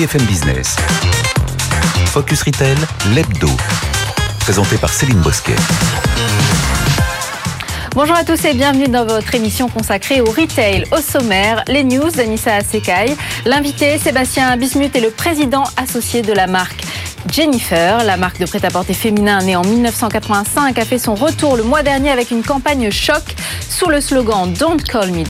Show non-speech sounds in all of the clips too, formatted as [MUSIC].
BFM Business. Focus Retail, l'hebdo. Présenté par Céline Bosquet. Bonjour à tous et bienvenue dans votre émission consacrée au retail. Au sommaire, les news d'Anissa Asekai. L'invité, Sébastien Bismuth, est le président associé de la marque Jennifer, la marque de prêt-à-porter féminin née en 1985, a fait son retour le mois dernier avec une campagne choc sous le slogan Don't Call Me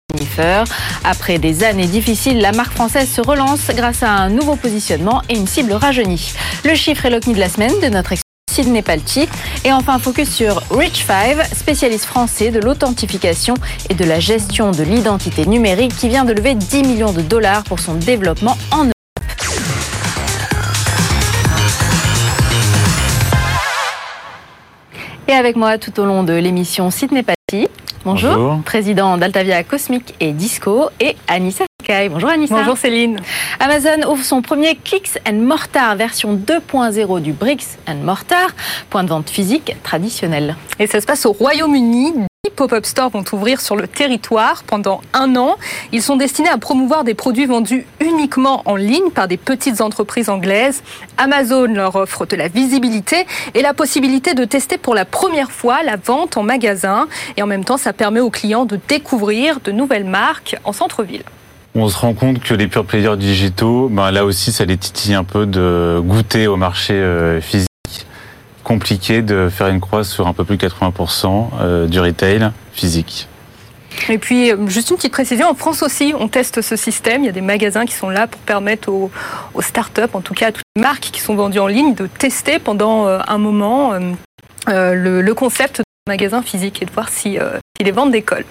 Après des années difficiles, la marque française se relance grâce à un nouveau positionnement et une cible rajeunie. Le chiffre est l'OCNI de la semaine de notre Sidney Palti. Et enfin, focus sur Rich5, spécialiste français de l'authentification et de la gestion de l'identité numérique qui vient de lever 10 millions de dollars pour son développement en Europe. Et avec moi tout au long de l'émission Sidney Patti. Bonjour. Bonjour. Président d'Altavia Cosmic et Disco et Anissa Sky. Bonjour Anissa. Bonjour Céline. Amazon ouvre son premier Clicks and Mortar version 2.0 du Bricks and Mortar, point de vente physique traditionnel. Et ça se passe au Royaume-Uni. 10 pop-up stores vont ouvrir sur le territoire pendant un an. Ils sont destinés à promouvoir des produits vendus uniquement en ligne par des petites entreprises anglaises. Amazon leur offre de la visibilité et la possibilité de tester pour la première fois la vente en magasin. Et en même temps, ça permet aux clients de découvrir de nouvelles marques en centre-ville. On se rend compte que les pure players digitaux, ben là aussi, ça les titille un peu de goûter au marché euh, physique. Compliqué de faire une croix sur un peu plus de 80% euh, du retail physique. Et puis, euh, juste une petite précision, en France aussi, on teste ce système. Il y a des magasins qui sont là pour permettre aux, aux startups, en tout cas à toutes les marques qui sont vendues en ligne, de tester pendant euh, un moment euh, le, le, concept de magasin physique et de voir si, euh, si les ventes décollent.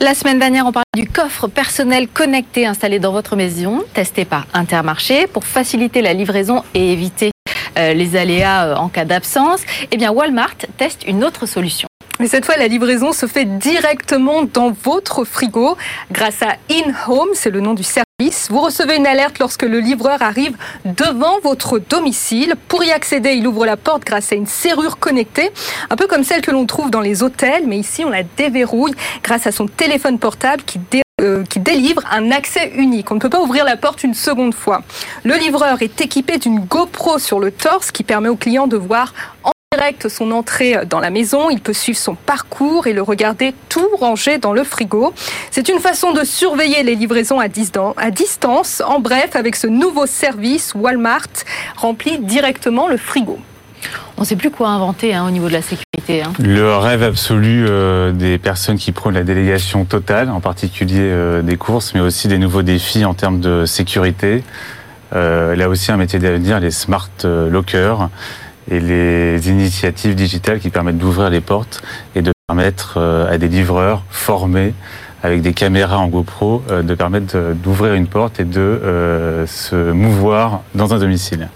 La semaine dernière, on parlait du coffre personnel connecté installé dans votre maison, testé par Intermarché pour faciliter la livraison et éviter euh, les aléas en cas d'absence. Eh bien, Walmart teste une autre solution. Mais cette fois, la livraison se fait directement dans votre frigo grâce à InHome, c'est le nom du service. Vous recevez une alerte lorsque le livreur arrive devant votre domicile. Pour y accéder, il ouvre la porte grâce à une serrure connectée, un peu comme celle que l'on trouve dans les hôtels, mais ici on la déverrouille grâce à son téléphone portable qui euh, qui délivre un accès unique. On ne peut pas ouvrir la porte une seconde fois. Le livreur est équipé d'une GoPro sur le torse qui permet au client de voir en direct son entrée dans la maison, il peut suivre son parcours et le regarder tout rangé dans le frigo. C'est une façon de surveiller les livraisons à distance. En bref, avec ce nouveau service, Walmart remplit directement le frigo. On ne sait plus quoi inventer hein, au niveau de la sécurité. Hein. Le rêve absolu euh, des personnes qui prônent la délégation totale, en particulier euh, des courses, mais aussi des nouveaux défis en termes de sécurité. Euh, là aussi, un métier d'avenir, les smart lockers et les initiatives digitales qui permettent d'ouvrir les portes et de permettre à des livreurs formés avec des caméras en GoPro de permettre d'ouvrir une porte et de se mouvoir dans un domicile.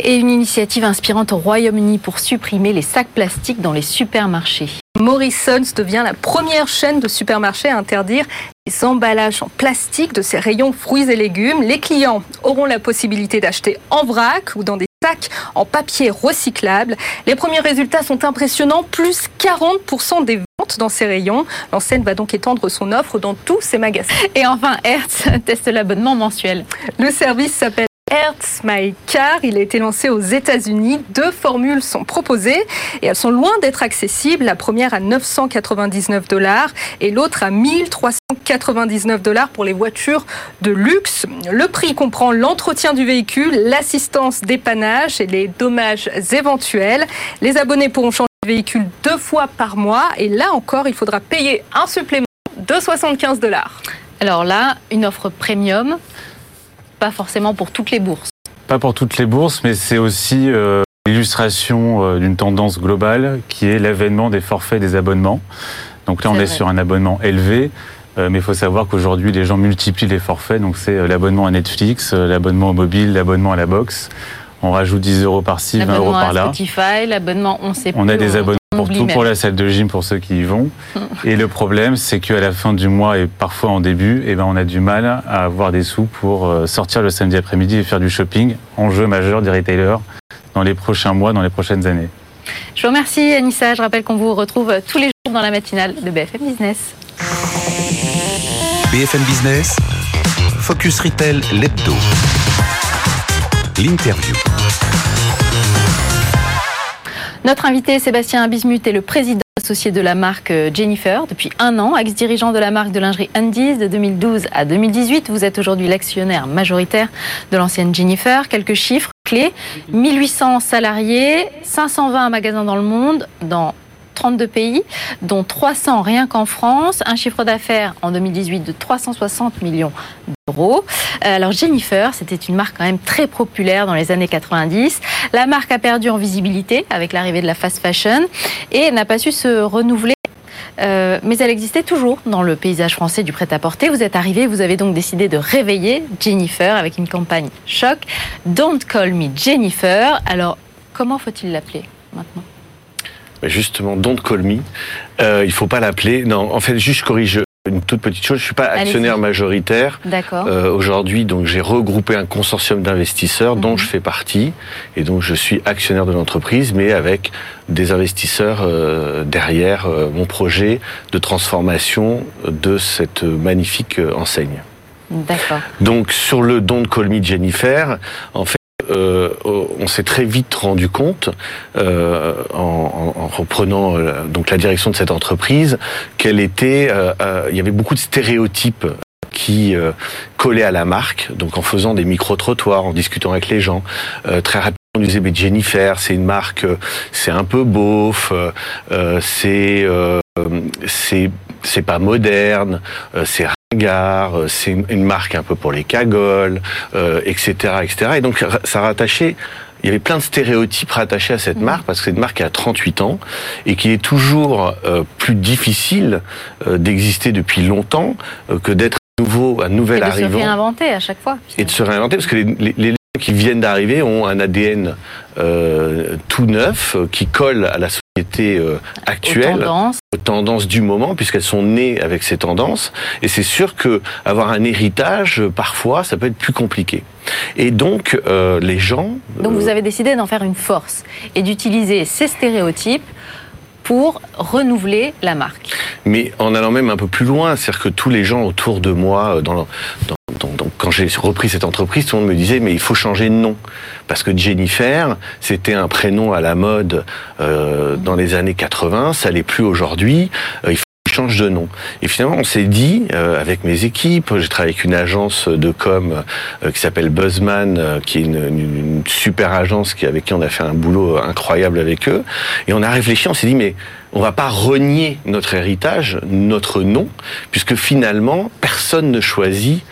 Et une initiative inspirante au Royaume-Uni pour supprimer les sacs plastiques dans les supermarchés. Morrison's devient la première chaîne de supermarchés à interdire les emballages en plastique de ses rayons fruits et légumes. Les clients auront la possibilité d'acheter en vrac ou dans des sacs en papier recyclable. Les premiers résultats sont impressionnants, plus 40% des ventes dans ces rayons. L'enseigne va donc étendre son offre dans tous ses magasins. Et enfin, Hertz teste l'abonnement mensuel. Le service s'appelle Hertz My Car. Il a été lancé aux États-Unis. Deux formules sont proposées et elles sont loin d'être accessibles. La première à 999 dollars et l'autre à 1399 dollars pour les voitures de luxe. Le prix comprend l'entretien du véhicule, l'assistance dépannage et les dommages éventuels. Les abonnés pourront changer de véhicule deux fois par mois et là encore, il faudra payer un supplément de 75 dollars. Alors là, une offre premium pas forcément pour toutes les bourses. Pas pour toutes les bourses, mais c'est aussi euh, l'illustration euh, d'une tendance globale qui est l'avènement des forfaits des abonnements. Donc là, on est, est sur un abonnement élevé. Euh, mais il faut savoir qu'aujourd'hui, les gens multiplient les forfaits. Donc c'est l'abonnement à Netflix, l'abonnement au mobile, l'abonnement à la box. On rajoute 10 euros par-ci, 20 euros par là. Spotify, l'abonnement, on sait On a des abonnements pour tout, pour la salle de gym pour ceux qui y vont. [LAUGHS] et le problème, c'est qu'à la fin du mois et parfois en début, eh ben, on a du mal à avoir des sous pour euh, sortir le samedi après-midi et faire du shopping. Enjeu majeur des retailers dans les prochains mois, dans les prochaines années. Je vous remercie Anissa. Je rappelle qu'on vous retrouve tous les jours dans la matinale de BFM Business. BFM Business, Focus Retail, l'hebdo. l'interview. Notre invité, Sébastien Bismuth, est le président associé de la marque euh, Jennifer depuis un an, ex-dirigeant de la marque de lingerie Undies de 2012 à 2018. Vous êtes aujourd'hui l'actionnaire majoritaire de l'ancienne Jennifer. Quelques chiffres clés 1800 salariés, 520 magasins dans le monde, dans 32 pays, dont 300 rien qu'en France, un chiffre d'affaires en 2018 de 360 millions d'euros. Euh, alors Jennifer, c'était une marque quand même très populaire dans les années 90. La marque a perdu en visibilité avec l'arrivée de la fast fashion et n'a pas su se renouveler euh, mais elle existait toujours dans le paysage français du prêt-à-porter. Vous êtes arrivé, vous avez donc décidé de réveiller Jennifer avec une campagne choc. Don't call me Jennifer. Alors, comment faut-il l'appeler maintenant? Justement, don't call me. Euh, il faut pas l'appeler. Non, en fait, juste corrige une toute petite chose. Je suis pas actionnaire majoritaire. D'accord. Euh, Aujourd'hui, donc j'ai regroupé un consortium d'investisseurs dont Mhm. je fais partie, et donc je suis actionnaire de l'entreprise, mais avec des investisseurs euh, derrière euh, mon projet de transformation de cette magnifique euh, enseigne. D'accord. Donc sur le don de Call Me Jennifer, en fait, euh, on s'est très vite rendu compte, euh, en, en- en reprenant euh, donc la direction de cette entreprise, qu'elle était, euh, euh, il y avait beaucoup de stéréotypes qui euh, collaient à la marque, donc en faisant des micro-trottoirs, en discutant avec les gens. Euh, très rapidement, on disait, mais Jennifer, c'est une marque, euh, c'est un peu beauf, euh, euh, euh, c'est pas moderne, euh, c'est euh, c'est une, marque un peu pour les cagoles, euh, etc., etc. Et donc ça rattachait. Il y avait plein de stéréotypes rattachés à cette marque parce que c'est une marque qui a 38 ans et qui est toujours euh, plus difficile euh, d'exister depuis longtemps euh, que d'être nouveau, un Et nouvel de se arrivant réinventer à chaque fois. et de se réinventer parce que les, les- les gens qui viennent d'arriver ont un ADN euh, tout neuf qui colle à la société euh, Aux actuelle tendances. aux tendances du moment puisqu'elles sont nées avec ces tendances et c'est sûr que avoir un héritage euh, parfois ça peut être plus compliqué et donc euh, les gens Donc euh, vous avez décidé d'en faire une force et d'utiliser ces stéréotypes pour renouveler la marque. mais en allant même un peu plus loin c'est-à-dire que tous les gens autour de moi euh, dans, quand j'ai repris cette entreprise tout le monde me disait mais il faut changer de nom. Parce que Jennifer c'était un prénom à la mode euh, dans les années 80 ça l'est plus aujourd'hui Euh, il faut change de nom. Et finalement on s'est dit euh, avec mes équipes j'ai travaillé avec une agence de com qui s'appelle Buzzman qui est une, super agence qui avec qui on a fait un boulot incroyable avec eux. Et on a réfléchi on s'est dit mais on va pas renier notre héritage, notre nom, puisque finalement, personne ne choisit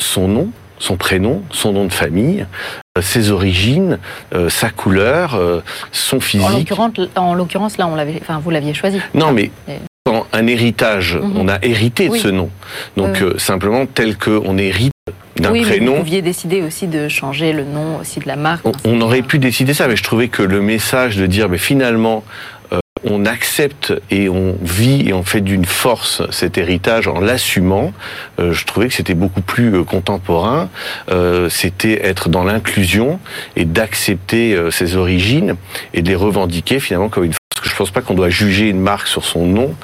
son nom, son prénom, son nom de famille, euh, ses origines, euh, sa couleur, euh, son physique. en l'occurrence, là, on l'avait, enfin, vous l'aviez choisi. Non, mais quand un héritage, Mhm. on a hérité de ce nom. Donc euh, simplement tel qu'on hérite d'un oui, mais vous prénom. pouviez décider aussi de changer le nom aussi de la marque. On, on aurait pu décider ça, mais je trouvais que le message de dire, mais finalement, on accepte et on vit et on fait d'une force cet héritage en l'assumant, euh, je trouvais que c'était beaucoup plus euh, contemporain. Euh, c'était être dans l'inclusion et d'accepter euh, ses origines et de les revendiquer finalement comme une. Parce que je pense pas qu'on doit juger une marque sur son nom.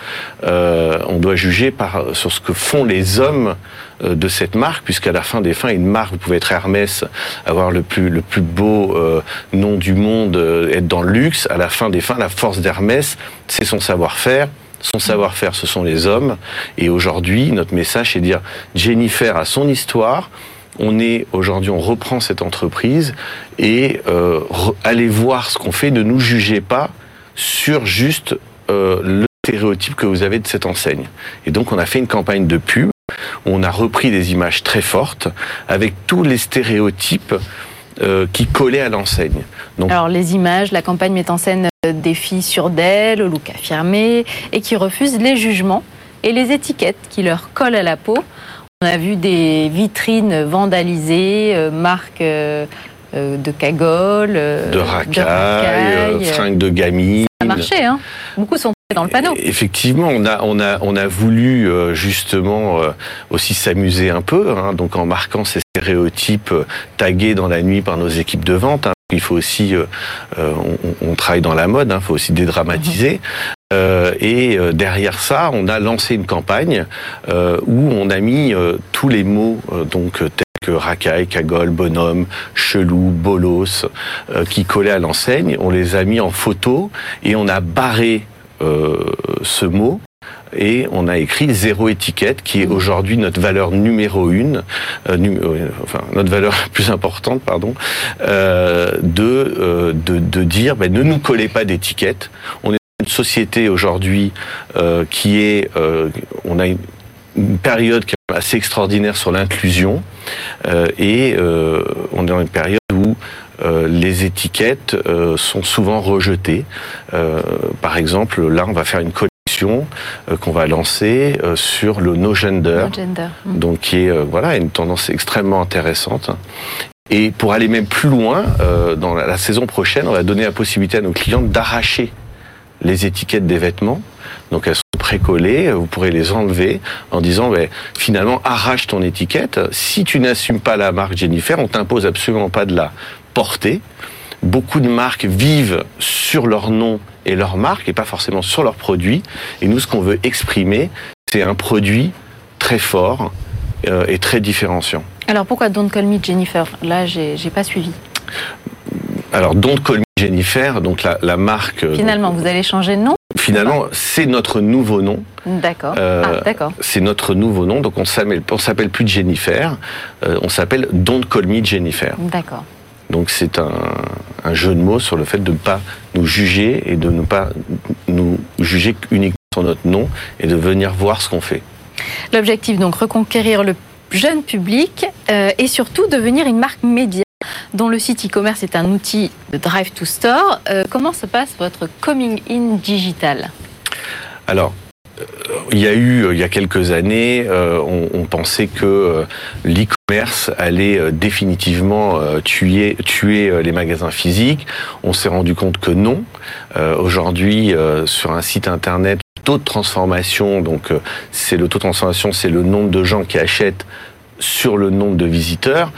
Euh, on doit juger par sur ce que font les hommes de cette marque, puisqu'à la fin des fins, une marque, vous pouvez être Hermès, avoir le plus, le plus beau euh, nom du monde, euh, être dans le luxe. À la fin des fins, la force d'Hermès, c'est son savoir-faire. Son savoir-faire, ce sont les hommes. Et aujourd'hui, notre message, c'est dire Jennifer a son histoire. On est aujourd'hui, on reprend cette entreprise et euh, allez voir ce qu'on fait. Ne nous jugez pas sur juste euh, le stéréotype que vous avez de cette enseigne. Et donc, on a fait une campagne de pub on a repris des images très fortes avec tous les stéréotypes euh, qui collaient à l'enseigne. Donc, Alors, les images, la campagne met en scène euh, des filles sûres d'elles, au look affirmé, et qui refusent les jugements et les étiquettes qui leur collent à la peau. On a vu des vitrines vandalisées, euh, marques euh, de cagoles, de racailles, racailles, euh, fringues de gamine. Ça a marché, hein Beaucoup sont dans le panneau. Effectivement, on a, on a, on a voulu euh, justement euh, aussi s'amuser un peu, hein, donc en marquant ces stéréotypes euh, tagués dans la nuit par nos équipes de vente. hein. Il faut aussi, euh, on, on travaille dans la mode, il faut aussi dédramatiser. Euh, et derrière ça, on a lancé une campagne euh, où on a mis tous les mots donc tels racailles, cagoles, bonhomme, chelou, bolos, qui collaient à l'enseigne. On les a mis en photo et on a barré ce mot et on a écrit zéro étiquette, qui est aujourd'hui notre valeur numéro une, euh, enfin notre valeur [LAUGHS] plus importante, pardon, euh, de, euh, de, de dire ben, ne nous collez pas d'étiquette. On est une société aujourd'hui euh, qui est, euh, on a une, une période qui est assez extraordinaire sur l'inclusion et on est dans une période où euh, les étiquettes euh, sont souvent rejetées. Euh, par exemple, là, on va faire une collection qu'on va lancer sur le no gender, No gender. Mm. donc qui est voilà une tendance extrêmement intéressante. Et pour aller même plus loin, dans la, la saison prochaine, on va donner la possibilité à nos clients d'arracher les étiquettes des vêtements. Donc elles sont précollées, vous pourrez les enlever en disant ben, finalement arrache ton étiquette. Si tu n'assumes pas la marque Jennifer, on t'impose absolument pas de la porter. Beaucoup de marques vivent sur leur nom et leur marque et pas forcément sur leurs produits. Et nous, ce qu'on veut exprimer, c'est un produit très fort euh, et très différenciant. Alors pourquoi Don't Call Me Jennifer? Là, j'ai pas suivi. Alors, Don't Call Me Jennifer, donc la, la marque. euh, Finalement, vous allez changer de nom? Finalement, c'est notre nouveau nom. D'accord. Euh, ah, d'accord. C'est notre nouveau nom, donc on on s'appelle plus Jennifer, euh, on s'appelle Don't Call Me Jennifer. D'accord. Donc c'est un, un jeu de mots sur le fait de ne pas nous juger et de ne pas nous juger uniquement sur notre nom et de venir voir ce qu'on fait. L'objectif, donc, reconquérir le jeune public euh, et surtout devenir une marque média dont le site e-commerce est un outil de drive to store. Euh, comment se passe votre coming in digital? Alors, il y a eu, euh, il y a quelques années, euh, on, pensait que euh, l'e-commerce allait définitivement tuer, les magasins physiques. On s'est rendu compte que non. Aujourd'hui, sur un site internet, le taux de transformation, donc c'est le taux de transformation, c'est le nombre de gens qui achètent sur le nombre de visiteurs,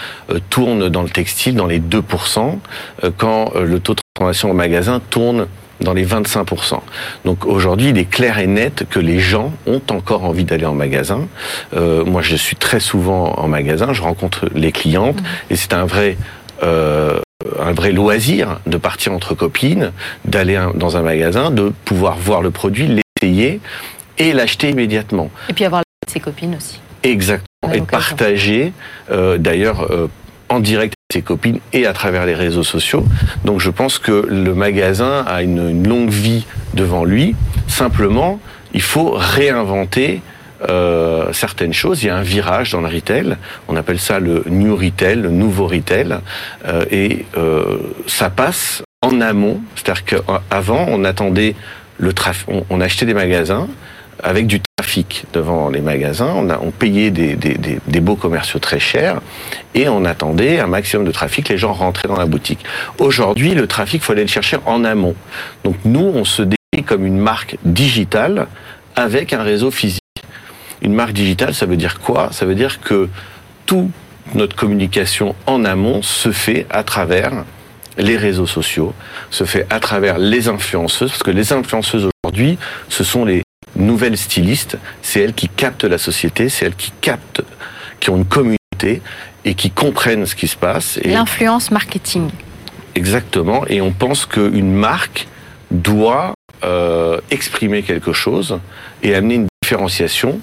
tourne dans le textile dans les 2%, euh, quand le taux de transformation au magasin tourne dans les 25%. Donc aujourd'hui, il est clair et net que les gens ont encore envie d'aller en magasin. Euh, moi, je suis très souvent en magasin, je rencontre les clientes et c'est un vrai euh, un vrai loisir de partir entre copines, d'aller dans un magasin, de pouvoir voir le produit, l'essayer et l'acheter immédiatement. Et puis avoir ses copines aussi. Exactement. À Et partager, euh, d'ailleurs, euh, en direct avec ses copines et à travers les réseaux sociaux. Donc je pense que le magasin a une, longue vie devant lui. Simplement, il faut réinventer euh, certaines choses. Il y a un virage dans le retail. On appelle ça le new retail, le nouveau retail. Euh, et euh, ça passe en amont. C'est-à-dire qu'avant, on attendait le trafic, on, on achetait des magasins avec du devant les magasins. On, payait des beaux commerciaux très chers et on attendait un maximum de trafic. Les gens rentraient dans la boutique. Aujourd'hui, le trafic, il faut aller le chercher en amont. Donc nous, on se décrit comme une marque digitale avec un réseau physique. Une marque digitale, ça veut dire quoi? Ça veut dire que toute notre communication en amont se fait à travers les réseaux sociaux, se fait à travers les influenceuses, parce que les influenceuses aujourd'hui, ce sont les nouvelles stylistes, c'est elles qui captent la société, c'est elles qui captent, qui ont une communauté et qui comprennent ce qui se passe. Et L'influence marketing. exactement, et on pense qu'une marque doit euh, exprimer quelque chose et amener une différenciation.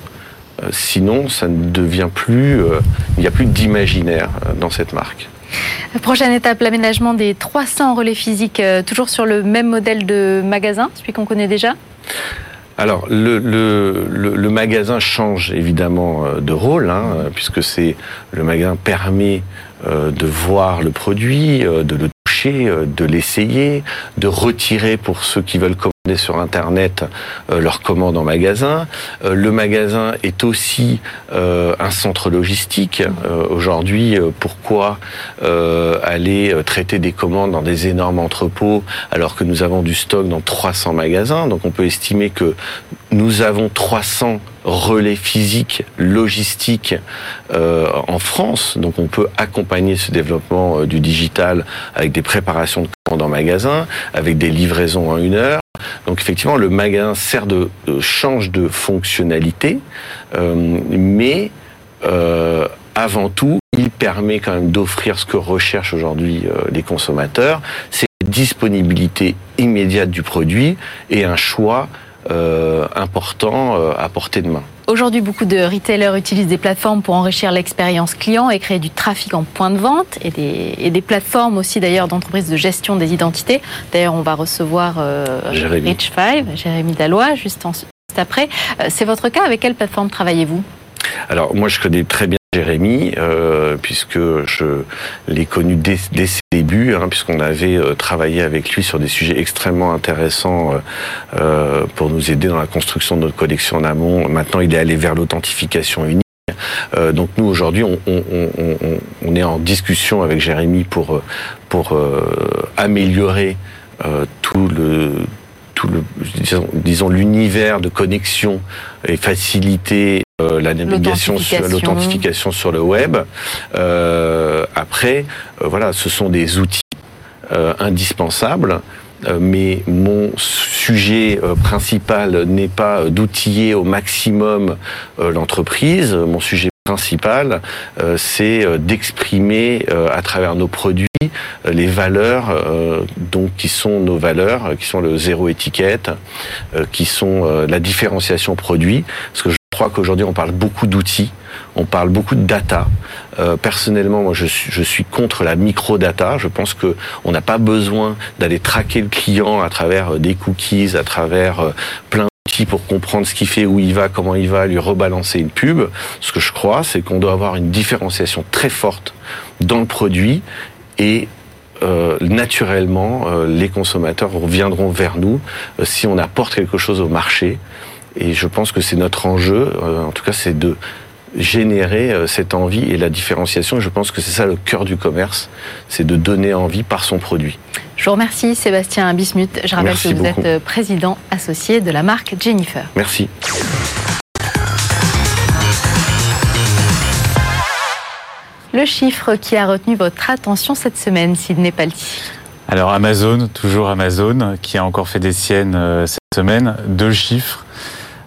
Euh, sinon, ça ne devient plus, euh, il n'y a plus d'imaginaire dans cette marque. Prochaine étape, l'aménagement des 300 relais physiques, toujours sur le même modèle de magasin, celui qu'on connaît déjà? Alors, le, le, le, magasin change évidemment euh, de rôle, hein, euh, puisque c'est le magasin permet euh, de voir le produit, de le toucher, de l'essayer, de retirer pour ceux qui veulent sur Internet euh, leur commande en magasin. Euh, le magasin est aussi euh, un centre logistique. Aujourd'hui, pourquoi aller traiter des commandes dans des énormes entrepôts alors que nous avons du stock dans 300 magasins? Donc on peut estimer que nous avons 300 relais physiques, logistiques en France. Donc on peut accompagner ce développement du digital avec des préparations de en magasin, avec des livraisons en une heure. Donc effectivement, le magasin sert de, change de fonctionnalité, euh, mais euh, avant tout, il permet quand même d'offrir ce que recherchent aujourd'hui euh, les consommateurs, c'est disponibilité immédiate du produit et un choix important à portée de main. Aujourd'hui, beaucoup de retailers utilisent des plateformes pour enrichir l'expérience client et créer du trafic en point de vente et des, et des plateformes aussi d'ailleurs d'entreprises de gestion des identités. D'ailleurs, on va recevoir euh, Jérémy. Rich Five, Jérémy Dallois, juste, en- juste après. Euh, C'est votre cas Avec quelle plateforme travaillez-vous? Alors moi je connais très bien Jérémy euh, puisque je l'ai connu dès, ses débuts hein, puisqu'on avait euh, travaillé avec lui sur des sujets extrêmement intéressants euh, pour nous aider dans la construction de notre collection en amont. Maintenant il est allé vers l'authentification unique. Donc nous aujourd'hui on, est en discussion avec Jérémy pour, améliorer tout disons l'univers de connexion et faciliter euh, la navigation sur L'authentification. sur le web. Euh, après, euh, voilà, ce sont des outils euh, indispensables. Mais mon sujet principal n'est pas d'outiller au maximum l'entreprise. Mon sujet principal, c'est d'exprimer à travers nos produits les valeurs euh, donc qui sont nos valeurs, qui sont le zéro étiquette, euh, qui sont euh, la différenciation produit. Parce que je crois qu'aujourd'hui on parle beaucoup d'outils, on parle beaucoup de data. Euh, personnellement, moi je suis, je suis contre la microdata. Je pense que on n'a pas besoin d'aller traquer le client à travers euh, des cookies, à travers euh, plein d'outils pour comprendre ce qu'il fait, où il va, comment il va, lui rebalancer une pub. Ce que je crois, c'est qu'on doit avoir une différenciation très forte dans le produit et euh, naturellement, euh, les consommateurs reviendront vers nous euh, si on apporte quelque chose au marché. Et je pense que c'est notre enjeu, euh, en tout cas, c'est de générer euh, cette envie et la différenciation. Et je pense que c'est ça le cœur du commerce, c'est de donner envie par son produit. Je vous remercie Sébastien Bismuth. Je rappelle Merci que vous beaucoup. êtes président associé de la marque Jennifer. Merci. Le chiffre qui a retenu votre attention cette semaine, Sidney Palti. Alors Amazon, toujours Amazon, qui a encore fait des siennes euh, cette semaine. Deux chiffres.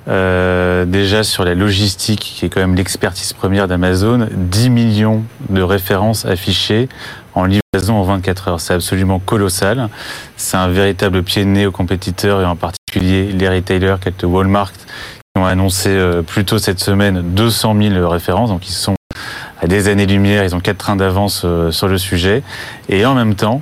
Euh, déjà sur la logistique, qui est quand même l'expertise première d'Amazon, 10 millions de références affichées en livraison en 24 heures. C'est absolument colossal. C'est un véritable pied de nez aux compétiteurs et en particulier les retailers tels que Walmart qui ont annoncé euh, plus tôt cette semaine 200 000 références. Donc ils sont à des années-lumière, ils ont quatre trains d'avance euh, sur le sujet. Et en même temps,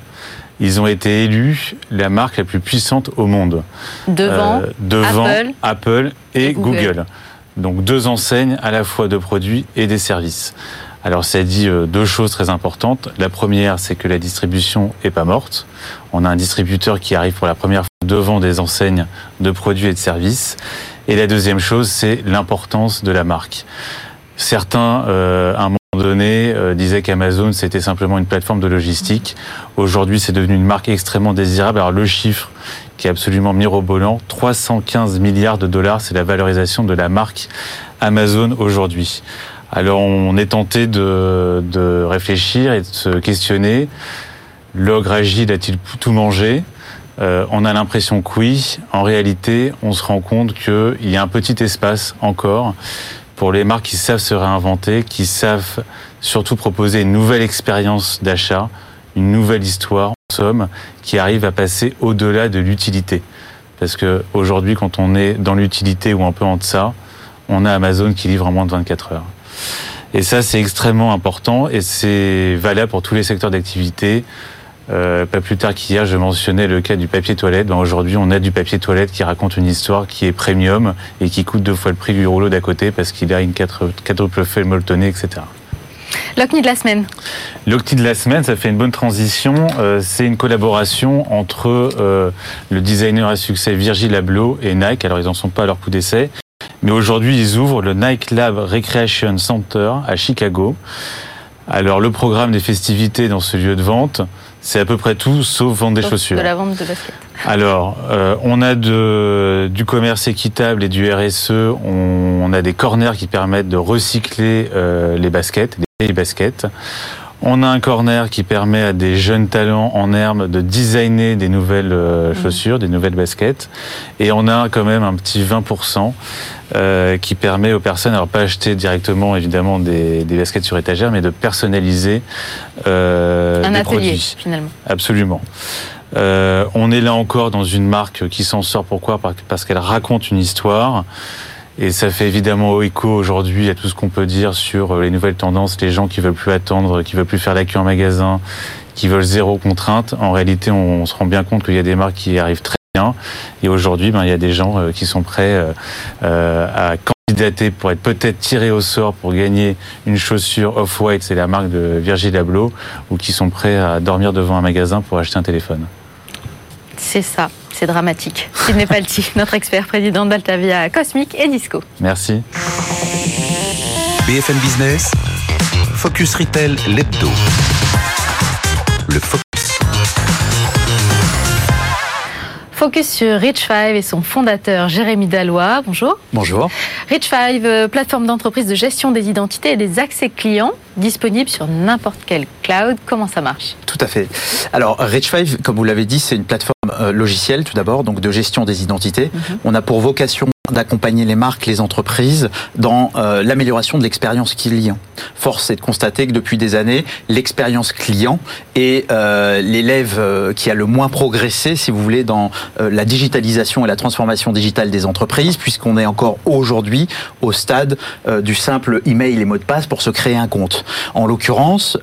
ils ont été élus la marque la plus puissante au monde. Devant, Euh, devant Apple Apple et, et Google. Google. Donc deux enseignes à la fois de produits et des services. Alors ça dit euh, deux choses très importantes. La première, c'est que la distribution est pas morte. On a un distributeur qui arrive pour la première fois devant des enseignes de produits et de services. Et la deuxième chose, c'est l'importance de la marque. Certains, euh, un donné, euh, disaient qu'Amazon, c'était simplement une plateforme de logistique. Aujourd'hui, c'est devenu une marque extrêmement désirable. Alors le chiffre qui est absolument mirobolant, 315 milliards de dollars, c'est la valorisation de la marque Amazon aujourd'hui. Alors on est tenté de, de réfléchir et de se questionner. L'ogre agile a-t-il tout mangé? Euh, On a l'impression que oui. En réalité, on se rend compte qu'il y a un petit espace encore pour les marques qui savent se réinventer, qui savent surtout proposer une nouvelle expérience d'achat, une nouvelle histoire, en somme, qui arrive à passer au-delà de l'utilité. Parce que aujourd'hui, quand on est dans l'utilité ou un peu en deçà, on a Amazon qui livre en moins de 24 heures. Et ça, c'est extrêmement important et c'est valable pour tous les secteurs d'activité. Euh, pas plus tard qu'hier, je mentionnais le cas du papier toilette. Ben, Aujourd'hui, on a du papier toilette qui raconte une histoire qui est premium et qui coûte deux fois le prix du rouleau d'à côté parce qu'il a une quatre- quadruple feuille molletonnée, etc. L'OCNI de la semaine. L'Octi de la semaine, ça fait une bonne transition. Euh, c'est une collaboration entre euh, le designer à succès Virgil Abloh et Nike. Alors, ils n'en sont pas à leur coup d'essai. Mais aujourd'hui, ils ouvrent le Nike Lab Recreation Center à Chicago. Alors, le programme des festivités dans ce lieu de vente, c'est à peu près tout sauf vendre des Sauf chaussures. De la vente de basket. Alors, euh, on a de, du commerce équitable et du RSE. On, on a des corners qui permettent de recycler euh, les baskets, les baskets. On a un corner qui permet à des jeunes talents en herbe de designer des nouvelles euh, chaussures, des nouvelles baskets. Et on a quand même un petit 20% euh, qui permet aux personnes, alors pas acheter directement évidemment des, des baskets sur étagère, mais de personnaliser euh, Un des atelier, produits. finalement. Absolument. Euh, on est là encore dans une marque qui s'en sort. Pourquoi? Par- Parce qu'elle raconte une histoire. Et ça fait évidemment écho aujourd'hui à tout ce qu'on peut dire sur euh, les nouvelles tendances, les gens qui veulent plus attendre, qui veulent plus faire la queue en magasin, qui veulent zéro contrainte. En réalité, on, se rend bien compte qu'il y a des marques qui arrivent très bien. Et aujourd'hui, ben, il y a des gens euh, qui sont prêts euh, à candidater pour être peut-être tirés au sort pour gagner une chaussure Off-White, c'est la marque de Virgil Abloh, ou qui sont prêts à dormir devant un magasin pour acheter un téléphone. C'est ça, c'est dramatique. Sidney Palti, [LAUGHS] notre expert président d'Altavia Cosmic et Disco. Merci. BFM Business, Focus Retail, l'hebdo. Le focus. Focus sur Rich Five et son fondateur Jérémy Dallois. Bonjour. Bonjour. Rich Five, euh, plateforme d'entreprise de gestion des identités et des accès clients, disponible sur n'importe quel cloud. Comment ça marche? Tout à fait. Alors, Rich5, comme vous l'avez dit, c'est une plateforme euh, logicielle tout d'abord, donc de gestion des identités. On a pour vocation d'accompagner les marques, les entreprises dans euh, l'amélioration de l'expérience client. Force est de constater que depuis des années, l'expérience client est euh, l'élève euh, qui a le moins progressé, si vous voulez, dans la digitalisation et la transformation digitale des entreprises, puisqu'on est encore aujourd'hui au stade du simple email et mot de passe pour se créer un compte. En l'occurrence,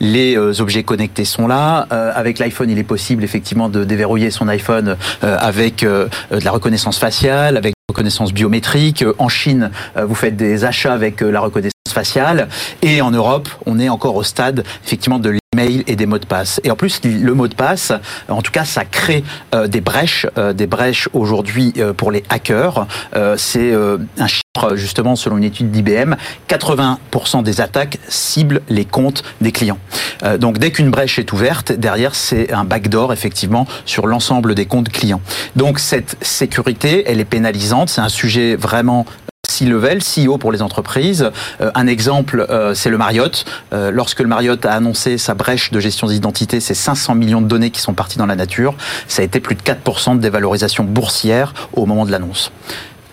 les objets connectés sont là. Avec l'iPhone, il est possible effectivement de déverrouiller son iPhone avec de la reconnaissance faciale, avec reconnaissance biométrique. Euh, En Chine, euh, vous faites des achats avec euh, la reconnaissance faciale. Et en Europe, on est encore au stade effectivement de l'email et des mots de passe. Et en plus, le mot de passe, en tout cas, ça crée euh, des brèches, euh, des brèches aujourd'hui euh, pour les hackers. Euh, C'est euh, un justement selon une étude d'IBM, 80% des attaques ciblent les comptes des clients. Euh, donc dès qu'une brèche est ouverte, derrière c'est un backdoor effectivement sur l'ensemble des comptes clients. Donc cette sécurité, elle est pénalisante, c'est un sujet vraiment C-level, CEO pour les entreprises. Euh, un exemple, euh, c'est le Marriott. Euh, lorsque le Marriott a annoncé sa brèche de gestion d'identité, c'est 500 millions de données qui sont parties dans la nature. Ça a été plus de 4% de dévalorisation boursière au moment de l'annonce.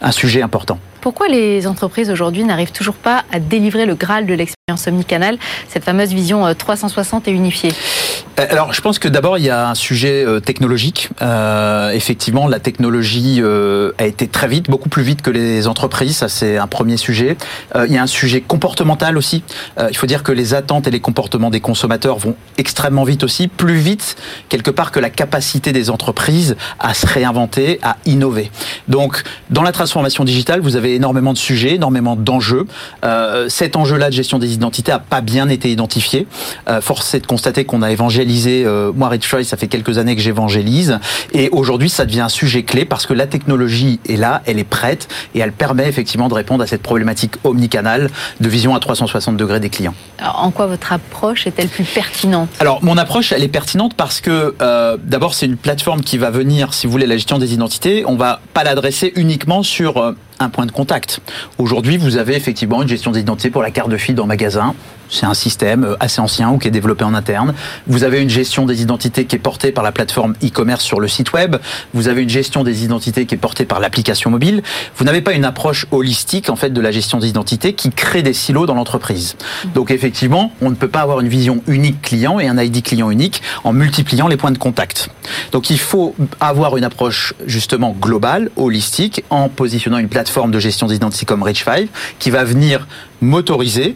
Un sujet important. Pourquoi les entreprises aujourd'hui n'arrivent toujours pas à délivrer le Graal de l'expérience omnicanal, cette fameuse vision euh, 360 et unifiée? Euh, Alors, je pense que d'abord, il y a un sujet euh, technologique. Euh, effectivement, la technologie euh, a été très vite, beaucoup plus vite que les entreprises. Ça, c'est un premier sujet. Euh, il y a un sujet comportemental aussi. Euh, il faut dire que les attentes et les comportements des consommateurs vont extrêmement vite aussi, plus vite quelque part que la capacité des entreprises à se réinventer, à innover. Donc, dans la transformation digitale, vous avez énormément de sujets, énormément d'enjeux. Euh, cet enjeu-là de gestion des identités a pas bien été identifié. Euh, force est de constater qu'on a évangélisé. Euh, moi, Rich Choice, ça fait quelques années que j'évangélise, et aujourd'hui, ça devient un sujet clé parce que la technologie est là, elle est prête, et elle permet effectivement de répondre à cette problématique omnicanale de vision à 360 degrés des clients. Alors, En quoi votre approche est-elle plus pertinente? Alors, mon approche, elle est pertinente parce que, euh, d'abord, c'est une plateforme qui va venir, si vous voulez, la gestion des identités. On va pas l'adresser uniquement sur euh, un point de contact. Aujourd'hui, vous avez effectivement une gestion d'identité pour la carte de fille dans magasin. C'est un système euh, assez ancien ou qui est développé en interne. Vous avez une gestion des identités qui est portée par la plateforme e-commerce sur le site web. Vous avez une gestion des identités qui est portée par l'application mobile. Vous n'avez pas une approche holistique en fait de la gestion des identités qui crée des silos dans l'entreprise. Donc effectivement, on ne peut pas avoir une vision unique client et un ID client unique en multipliant les points de contact. Donc il faut avoir une approche justement globale, holistique, en positionnant une plateforme de gestion d'identité comme Rich5 qui va venir motoriser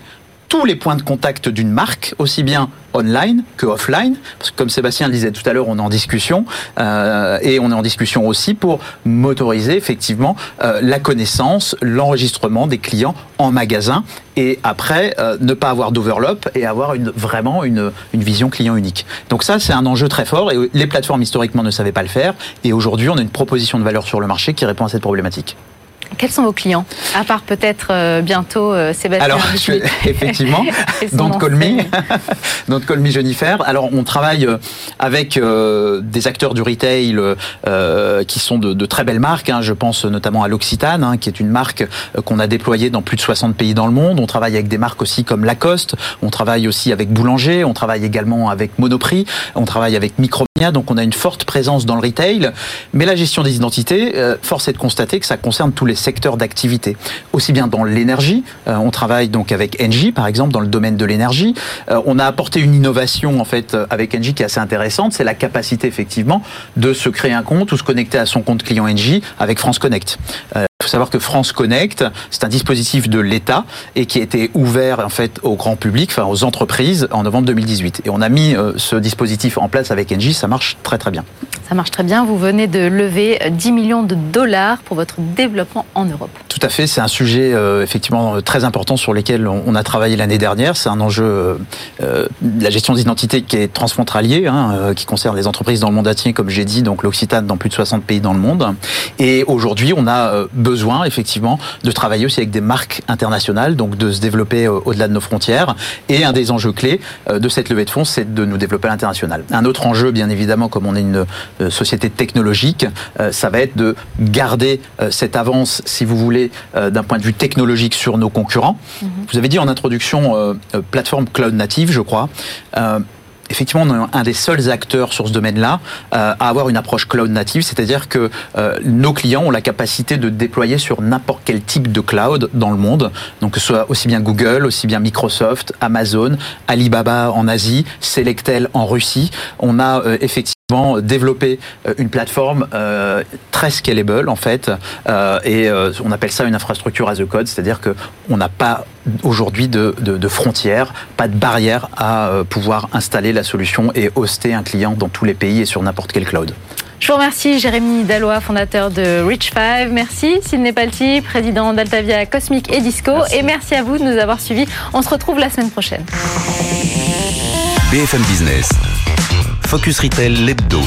tous les points de contact d'une marque, aussi bien online que offline, parce que comme Sébastien le disait tout à l'heure, on est en discussion, euh, et on est en discussion aussi pour motoriser effectivement euh, la connaissance, l'enregistrement des clients en magasin, et après euh, ne pas avoir d'overlap et avoir vraiment une vision client unique. Donc ça, c'est un enjeu très fort, et les plateformes historiquement ne savaient pas le faire, et aujourd'hui, on a une proposition de valeur sur le marché qui répond à cette problématique. Quels sont vos clients À part peut-être euh, bientôt euh, Sébastien. Alors, [LAUGHS] effectivement, don't call me, don't call me Jennifer. Alors, on travaille euh, avec des acteurs du retail qui sont de, très belles marques. Hein. Je pense notamment à l'Occitane, hein, qui est une marque qu'on a déployée dans plus de 60 pays dans le monde. On travaille avec des marques aussi comme Lacoste. On travaille aussi avec Boulanger. On travaille également avec Monoprix. On travaille avec Micromia. Donc, on a une forte présence dans le retail. Mais la gestion des identités, force est de constater que ça concerne tous les secteurs d'activité, aussi bien dans l'énergie. Euh, on travaille donc avec Engie, par exemple, dans le domaine de l'énergie. Euh, on a apporté une innovation en fait euh, avec Engie qui est assez intéressante, c'est la capacité effectivement de se créer un compte ou se connecter à son compte client Engie avec France Connect. Il faut savoir que France Connect, c'est un dispositif de l'État et qui a été ouvert en fait au grand public, enfin aux entreprises en novembre 2018. Et on a mis euh, ce dispositif en place avec Engie, ça marche très très bien. Ça marche très bien. Vous venez de lever 10 millions de dollars pour votre développement en Europe. Tout à fait, c'est un sujet euh, effectivement très important sur lequel on a travaillé l'année dernière. C'est un enjeu, euh, la gestion d'identité qui est transfrontalier, hein, qui concerne les entreprises dans le monde entier, comme j'ai dit, donc l'Occitane dans plus de 60 pays dans le monde. Et aujourd'hui, on a besoin effectivement de travailler aussi avec des marques internationales, donc de se développer euh, au-delà de nos frontières. Et un des enjeux clés euh, de cette levée de fonds, c'est de nous développer à l'international. Un autre enjeu, bien évidemment, comme on est une euh, société technologique, ça va être de garder cette avance, si vous voulez, d'un point de vue technologique sur nos concurrents. Mm-hmm. Vous avez dit en introduction plateforme cloud native, je crois effectivement, on est un des seuls acteurs sur ce domaine-là euh, à avoir une approche cloud native, c'est-à-dire que euh, nos clients ont la capacité de déployer sur n'importe quel type de cloud dans le monde, donc que ce soit aussi bien Google, aussi bien Microsoft, Amazon, Alibaba en Asie, Selectel en Russie. On a euh, effectivement développer euh, une plateforme euh, très scalable en fait euh, et on appelle ça une infrastructure as a code c'est-à-dire que on n'a pas aujourd'hui de, de, frontières pas de barrière à pouvoir installer la solution et hoster un client dans tous les pays et sur n'importe quel cloud. Je vous remercie Jérémy Dallois, fondateur de Rich5. Merci Sidney Palti, président d'Altavia Cosmic et Disco. Et merci à vous de nous avoir suivis. On se retrouve la semaine prochaine. BFM Business. Focus Retail, l'hebdo.